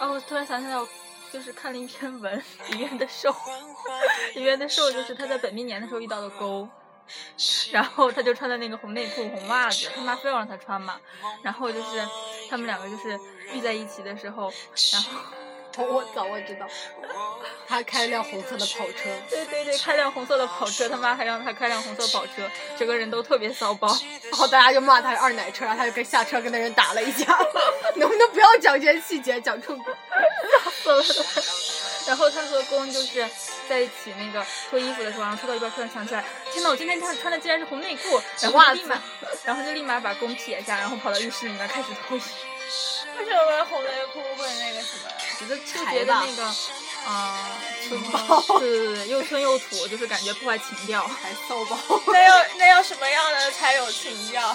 哦，我突然想起来，我就是看了一篇文，<laughs> 里面的兽，<laughs> 里面的兽就是他在本命年的时候遇到的勾，然后他就穿的那个红内裤、红袜子，他妈非要让他穿嘛，然后就是他们两个就是遇在一起的时候，然后我我早我知道，他开了辆红色的跑车，对对对，开辆红色的跑车，他妈还让他开辆红色跑车，整个人都特别骚包。然后大家就骂他是二奶车，然后他就跟下车跟那人打了一架。<laughs> 能不能不要讲这些细节，讲重点？<laughs> 然后他和公就是在一起那个脱衣服的时候，然后脱到一半突然想起来，天呐，我今天穿穿的竟然是红内裤，然后立马，然后就立马把公撇下，然后跑到浴室里面开始脱衣服，<laughs> 为什么红内裤会那个什么？觉得就觉得那个啊，村 <laughs> 包，对对对，又村又土，就是感觉破坏情调，还骚包，<laughs> 那要那要什么样的才有情调？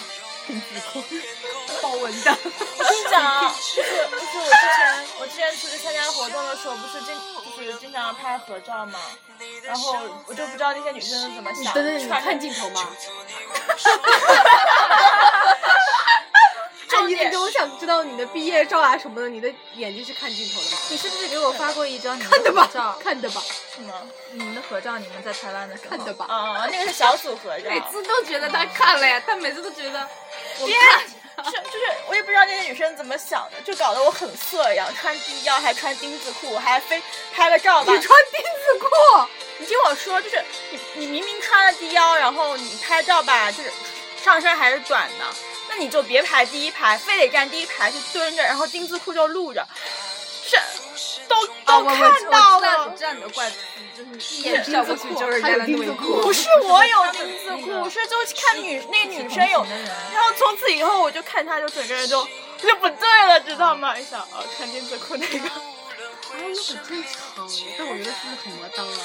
豹纹的。我跟你讲啊，<laughs> 就是就是我之前我之前出去参加活动的时候，不是经就是经常拍合照嘛，然后我就不知道那些女生是怎么想的，等等，你穿着看镜头吗？你你我想知道你的毕业照啊什么的，你的眼睛是看镜头的吗？你是不是给我发过一张你的吧合照？，看的吧，什么？你们的合照，你们在台湾的时候看的吧。啊，那个是小组合照。<laughs> 每次都觉得他看了呀，他每次都觉得 <laughs> 我别看。是就是我也不知道那些女生怎么想的，就搞得我很色一样，穿低腰还穿丁字裤，还非拍个照吧。你穿丁字裤，<laughs> 你听我说，就是你你明明穿了低腰，然后你拍照吧，就是上身还是短的，那你就别排第一排，非得站第一排去蹲着，然后丁字裤就露着，是都都看到了。你知道你的怪癖，就是你一眼照过去就是人还有家的内裤丁字裤。不是我有丁字裤，是就看女那个女生有的人，然后从此以后我就看她，就整个人就就不对了，知道吗？一想啊，穿丁字裤那个，哎，那很正常，但我觉得是不是很魔当啊？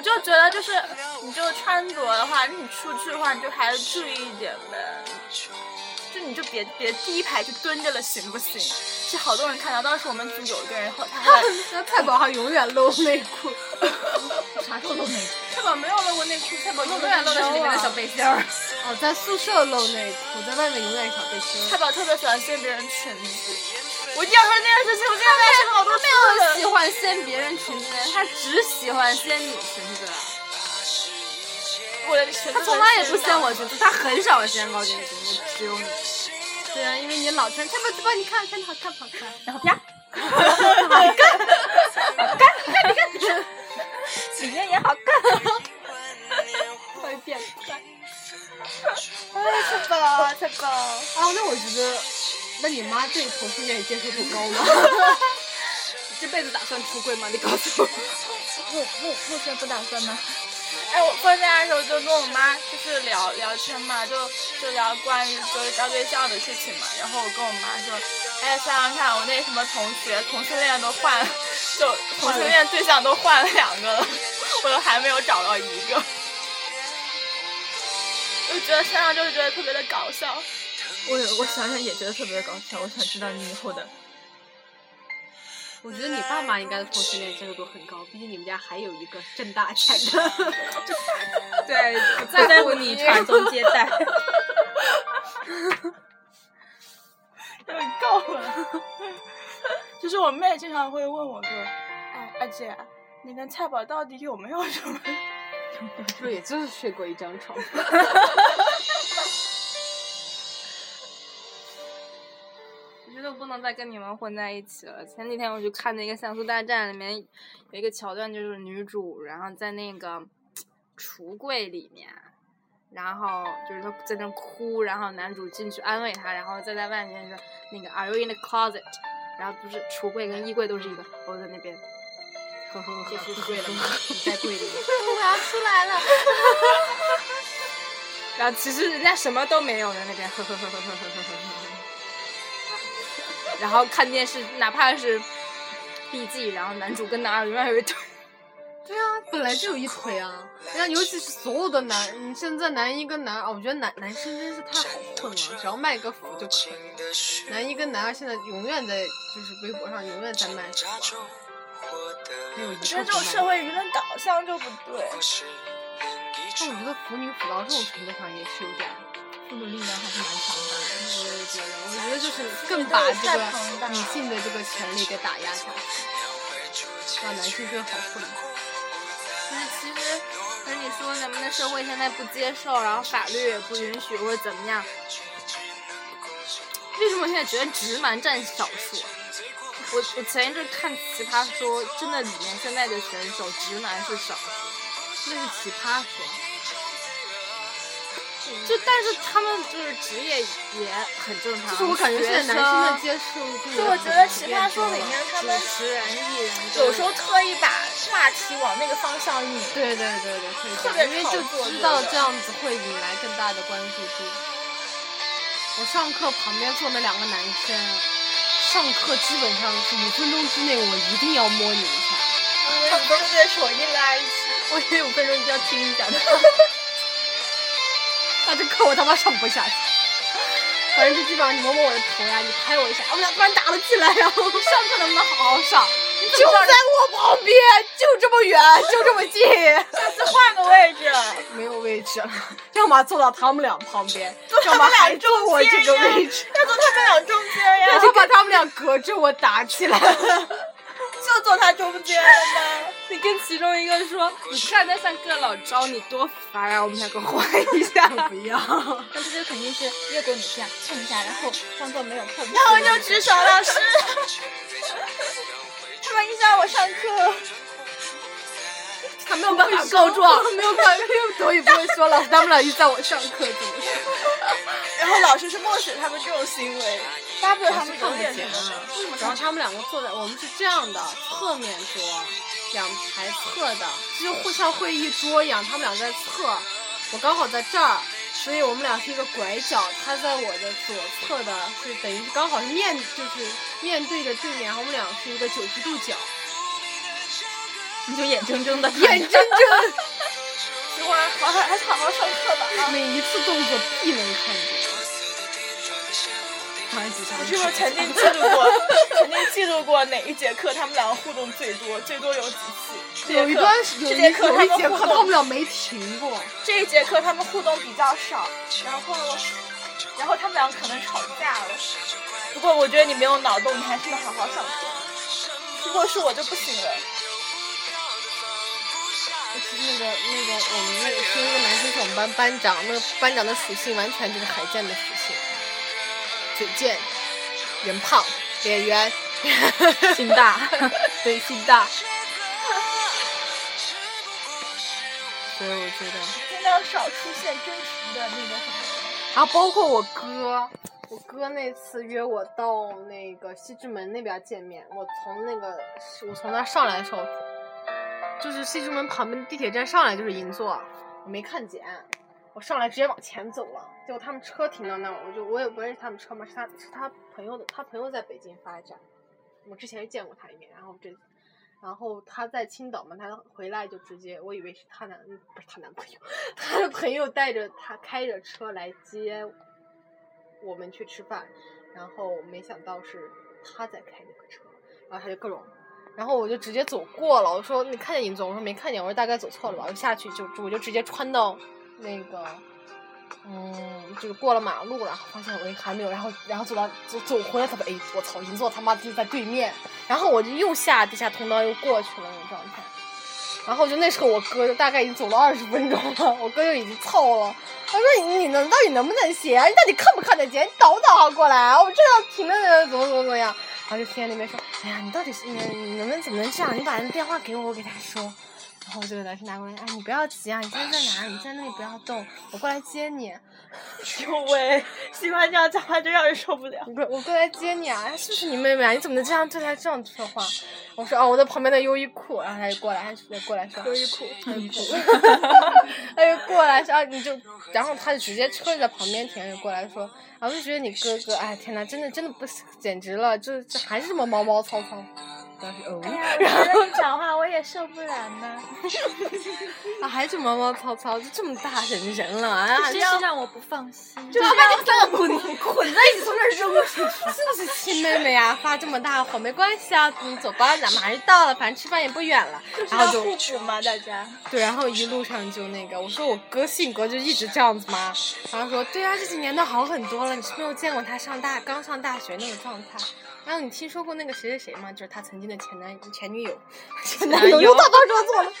我就觉得就是你就穿着的话，你出去的话，你就还是注意一点呗。就你就别别第一排就蹲着了，行不行？是好多人看到，当时我们组有一个人，后他后来那菜宝还永远露内裤，<laughs> 啥时候都没。菜宝没有露过内裤，太宝永远露的是里面的小背心儿。<laughs> 哦，在宿舍露内裤，在外面永远是小背心太。宝特别喜欢掀别人裙子。我一定要说这件事情，我今天在说好多次了。喜欢掀别人裙子，他只喜欢掀你裙子。我的裙子他从来也不掀我裙子，他很少掀高跟裙子，只有你。对啊，因为你老穿，菜宝菜宝，你看看好看不好看？然后啪，里面也好看。会 <laughs> 变帅。哎，菜宝，菜宝，哦，那我觉得，那你妈对同性恋接受度高吗？<laughs> 这辈子打算出柜吗？你告诉我。目目目前不打算吗？哎，我放假的时候就跟我妈就是聊聊天嘛，就就聊关于就是交对象的事情嘛。然后我跟我妈说，哎，想想看，我那什么同学同性恋都换了，就同性恋对象都换了两个了，我都还没有找到一个。我 <laughs> 就觉得想想就是觉得特别的搞笑。我我想想也觉得特别搞笑，我想知道你以后的。我觉得你爸妈应该的同性恋接受度很高，毕竟你们家还有一个挣大 <laughs> 钱的。<laughs> 对，<laughs> 不不在乎你传宗接代。够了。就是我妹经常会问我说：“哎，二姐，你跟菜宝到底有没有什么？”就也就是睡过一张床？觉得我不能再跟你们混在一起了。前几天我就看那个《像素大战》，里面有一个桥段，就是女主然后在那个橱柜里面，然后就是她在那哭，然后男主进去安慰她，然后再在外面说那个 Are you in the closet？然后不是橱柜跟衣柜都是一个，我在那边，呵呵呵，是睡了吗？你在柜里。<laughs> 我要出来了。<laughs> 然后其实人家什么都没有在那边，呵呵呵呵呵呵呵呵呵。然后看电视，哪怕是 BG，然后男主跟男二永远有一腿。对啊，本来就有一腿啊！人家尤其是所有的男，你现在男一跟男二，我觉得男男生真是太好混了，只要卖个腐就可以。男一跟男二现在永远在就是微博上永远在卖腐我觉得这种社会舆论导向就不对。但我觉得腐女腐到这种程度上也是有点，妇女力量还是蛮强大的。我也觉得，我觉得就是更把这个女性的这个权利给打压下去，让男性更好混。但是其实，跟你说咱们的社会现在不接受，然后法律也不允许或者怎么样，为什么现在觉得直男占少数？我我前一阵看奇葩说，真的里面现在的选手直男是少数，那是奇葩说。就但是他们就是职业也很正常。就是我感觉现在男生的接受度，就我觉得奇葩说里面他们主持人、艺人，有时候特意把话题往那个方向引。对对对对，会特别因为就知道这样子会引来更大的关注度。我上课旁边坐那两个男生，上课基本上是五分钟之内我一定要摸你一下。他们都是对手硬拉一起。我以为五分钟一定要听一下的。<laughs> 那这课我他妈上不下去。反正就基本上你摸摸我的头呀，你拍我一下，我们俩突然打了起来，然后上课能不能好好上？就在我旁边，就这么远，就这么近。<laughs> 下次换个位置。没有位置了，要么坐到他们俩旁边，坐要么还坐我这个位置，要坐他们俩中间呀。<laughs> 要就把他们俩隔着我打起来。就坐他中间了吗？你跟其中一个说，你看他像个老招，你多烦啊！我们两个换一下。<laughs> 不要，但是这肯定是越过你这样蹭一下，然后装作没有碰。然后就举手，老师，<laughs> 他们影响我上课。他没有办法告状，没有办法，所以不会说老师他们俩一直在我上课怎么说？<laughs> 然后老师是默许他们这种行为，巴不得他们重点什么呢？然后他们两个坐在，我们是这样的，侧面桌，两排侧的，就会像会议桌一样，他们俩在侧，我刚好在这儿，所以我们俩是一个拐角，他在我的左侧的，是等于是刚好是面，就是面对着对面，然后我们俩是一个九十度角，<laughs> 你就眼睁睁的眼睁睁，<laughs> 喜欢好好还是好好上课吧啊！每一次动作必能看见。我是不是曾经记录过？<laughs> 曾经记录过哪一节课他们两个互动最多？最多有几次？有一段有这节课他们一节课他互动们俩没停过。这一节课他们互动比较少，然后然后他们两个可能吵架了。不过我觉得你没有脑洞，你还是能好好上课。如果是我就不行了。其实那个那个我们那个其实那个男生是我们班班长，那个班长的属性完全就是海建的属性，嘴贱，人胖，脸圆，心大，<laughs> 对，心大。所以我觉得，尽量少出现真实的那个什么。然后包括我哥，我哥那次约我到那个西直门那边见面，我从那个我从那上来的时候，就是西直门旁边地铁站上来就是银座，我没看见，上来直接往前走了，结果他们车停到那儿，我就我也不认识他们车嘛，是他是他朋友的，他朋友在北京发展，我之前见过他一面，然后这。然后他在青岛嘛，他回来就直接，我以为是他男不是他男朋友，他的朋友带着他开着车来接我们去吃饭，然后没想到是他在开那个车，然后他就各种，然后我就直接走过了，我说你看见银座，我说没看见，我说大概走错了吧，我下去就我就直接穿到那个嗯，就是过了马路了，发现我还没有，然后然后走到走走回来，他们哎，我操，银座他妈就在对面，然后我就又下地下通道又过去了那种状态。然后就那时候我哥就大概已经走了二十分钟了，我哥就已经操了。他说你能到底能不能写啊？你到底看不看得见？你导不导航过来啊？我这样停了怎么怎么怎么样？然后就听见那边说，哎呀，你到底是你你能不能怎么能这样？你把那电话给我，我给他说。然后我就给他拿过来，哎，你不要急啊，你现在在哪？你在那里不要动，我过来接你。<laughs> 呦喂，喜欢这样讲话就让人受不了。我过我过来接你啊，是不是你妹妹啊？你怎么能这样对她这样说话？我说哦，我在旁边的优衣库，然后他就过来，他就过来说优衣库，优衣库，他就过来说，啊，你就，然后他就直接车就在旁边停，就过来说，然后就觉得你哥哥，哎天呐，真的真的不简直了，就这还是这么毛毛糙糙。<laughs> 当时哦，<laughs> 然后讲话受不了呢。<laughs> 啊，还是毛毛糙糙，就这么大人人了啊，真是让我不放心。就把你三个捆捆在一起从这儿扔出去，是不是亲妹妹呀？发这么大火没关系啊，你走吧，咱们还是到了，反正吃饭也不远了。然后就互补嘛，大家。对，然后一路上就那个，我说我哥性格就一直这样子吗？然后说对啊，这几年都好很多了，你是没有见过他上大刚上大学那种状态。然后你听说过那个谁谁谁吗？就是他曾经的前男前女友，前男友又他妈说错了。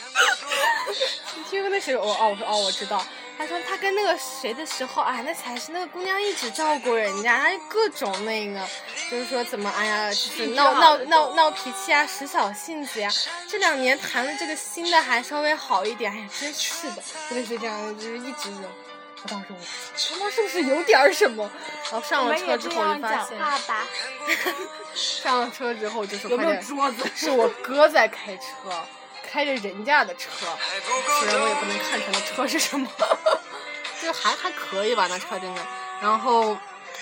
<laughs> 你听过那谁？我哦，我说哦，我知道。他说他跟那个谁的时候，哎，那才是那个姑娘一直照顾人家，他各种那个，就是说怎么，哎呀，就是闹闹闹闹脾气啊，使小性子呀。这两年谈了这个新的还稍微好一点，哎呀，真是的，类似这样，就是一直扔。我当时我他妈是不是有点什么？然后上了车之后就发现，<laughs> 上了车之后就是有没有桌子？是我哥在开车，开着人家的车，虽然我也不能看出来车是什么，<laughs> 就还还可以吧，那车真的。然后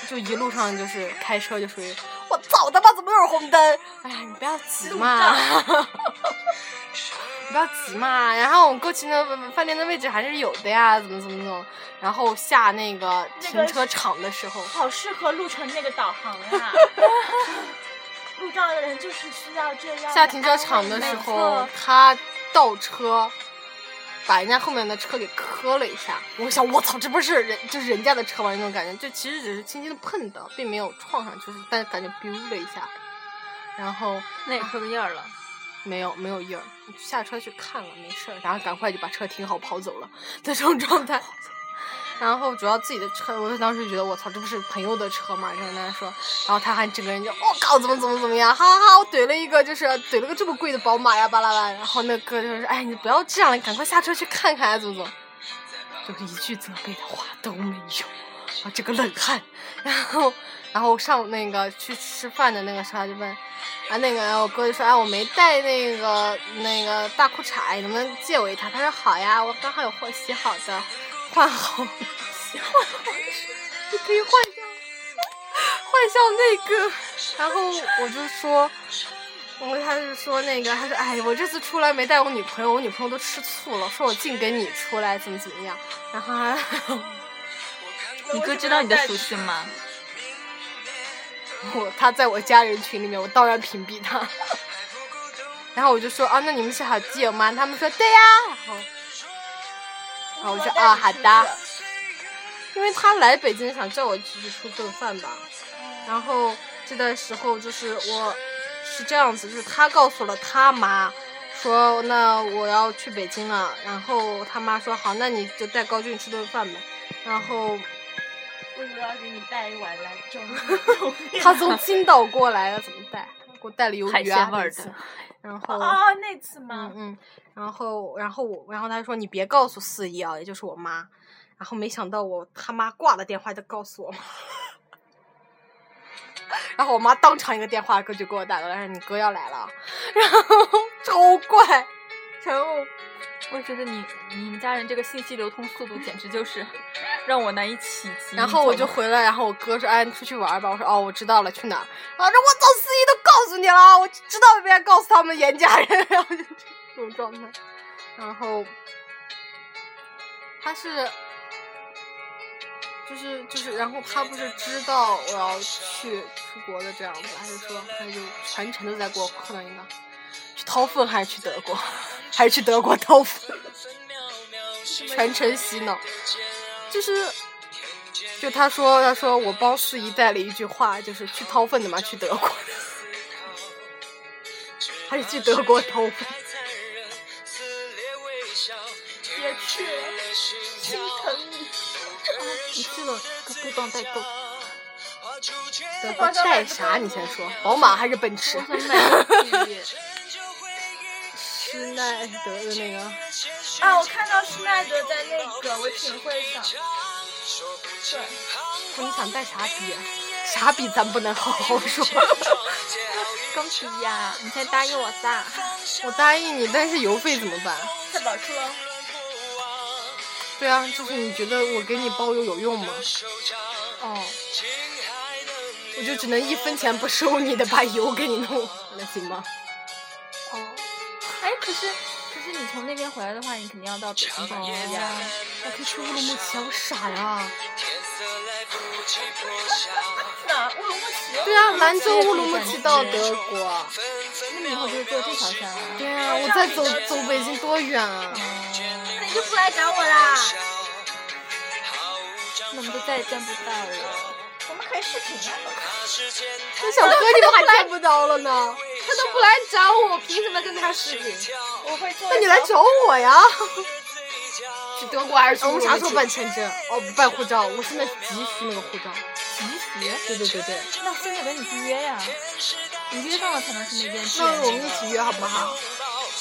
就一路上就是开车就属于我操他妈怎么又是红灯？哎呀，你不要急嘛。<laughs> 你不要急嘛，然后我们过去那饭店的位置还是有的呀，怎么怎么怎么，然后下那个停车场的时候，好适合录成那个导航呀。<laughs> 路障的人就是需要这样。下停车场的时候，他倒车，把人家后面的车给磕了一下。我想，我操，这不是人，就是人家的车吗？那种感觉，就其实只是轻轻的碰到，并没有撞上，就是但感觉 biu 了一下。然后那也磕个印儿了。没有没有印儿，下车去看了，没事儿，然后赶快就把车停好跑走了，这种状态。<laughs> 然后主要自己的车，我当时觉得我操，这不是朋友的车嘛，就跟他说，然后他还整个人就我靠，怎么怎么怎么样，哈哈哈，我怼了一个，就是怼了个这么贵的宝马呀，巴拉巴，然后那哥就说，哎，你不要这样，了赶快下车去看看啊，怎么怎么，就一句责备的话都没有，啊，这个冷汗。然后，然后上那个去吃饭的那个时候，他就问。啊，那个我哥就说，哎，我没带那个那个大裤衩，能不能借我一条？他说好呀，我刚好有货洗好的，换好，换好的，你可以换上，换上那个。然后我就说，我他就说那个，他说，哎，我这次出来没带我女朋友，我女朋友都吃醋了，说我净跟你出来，怎么怎么样。然后，你哥知道你的属性吗？我他在我家人群里面，我当然屏蔽他。然后我就说啊，那你们是好基友吗？他们说对呀。然后，然后我说啊，好的。因为他来北京想叫我出去吃顿饭吧。然后这段时候就是我是这样子，就是他告诉了他妈，说那我要去北京了。然后他妈说好，那你就带高俊吃顿饭吧。然后。为什么要给你带一碗来 <laughs> 粥。他从青岛过来了，怎么带？给我带了鱿鱼啊，味的。然后啊，那次吗？嗯嗯。然后，然后我，然后他说你别告诉四姨啊，也就是我妈。然后没想到我他妈挂了电话就告诉我妈。然后我妈当场一个电话哥就给我打过来，说你哥要来了。<laughs> 然后超怪。然后我觉得你你们家人这个信息流通速度简直就是。让我难以企及。然后我就回来，然后我哥说：“哎，你出去玩吧。”我说：“哦，我知道了，去哪儿？”啊，说我早司仪都告诉你了，我知道不该告诉他们严家人，<laughs> 然后就这种状态。然后他是，就是就是，然后他不是知道我要去出国的这样子，他就说他就全程都在给我磕一个，去掏粪还是去德国，还是去德国掏粪，全程洗脑。就是就他说，他说我帮司仪带了一句话，就是去掏粪的嘛，去德国，<laughs> 还是去德国掏粪。别去了，心疼你。你去了，可不帮代购。德国带啥？你先说，宝马还是奔驰？<laughs> 我想买地。施耐德的那个。啊，我看到施耐德在那个唯品会上。对。你想带啥笔？啥笔咱不能好好说。<laughs> 钢笔呀！你先答应我仨。我答应你，但是邮费怎么办？太宝车。对啊，就是你觉得我给你包邮有用吗？哦。我就只能一分钱不收你的把油给你弄，那行吗？可是可是你从那边回来的话，你肯定要到北京找我呀。我可以去乌鲁木齐，我傻呀。哪？乌鲁木齐？对啊，兰州乌鲁木齐到德国。那你以后就是坐这条线了。对啊，我再走走北京多远啊？那你就不来找我啦？那我们就再也见不到了。我们可以视频啊。那小哥你们还见不到了呢？他都不来找我，我凭什么跟他视频？我会做。那你来找我呀？去德国还是去？我们啥时候办签证？哦，不办护照，我现在急需那个护照。急需？对对对对。那现在赶紧去约呀！你约上了才能去那边去。那我们一起约好不好？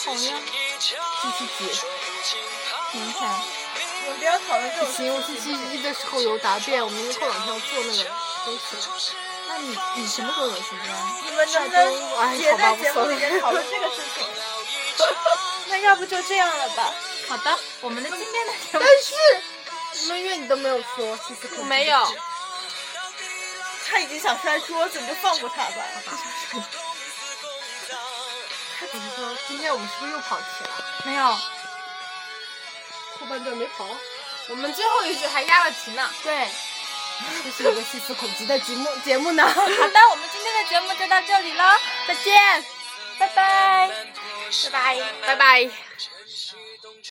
好呀。星期几？明天。我们不要讨论这种。行，我星期一的时候有答辩，我们后两天要做那个东西。那你你什么时候有时间？你们能不能别在节目里面讨论这个事情？<laughs> 那要不就这样了吧？<laughs> 好的，我们的今天的节目。但是，什么月你都没有说，其实没有。他已经想摔桌子，你就放过他吧。他怎么说？今天我们是不是又跑题了？没有。后半段没跑。我们最后一句还压了题呢。对。这是一个细思恐极的节目节目呢。好的，我们今天的节目就到这里了，再见，拜拜，拜拜，拜拜。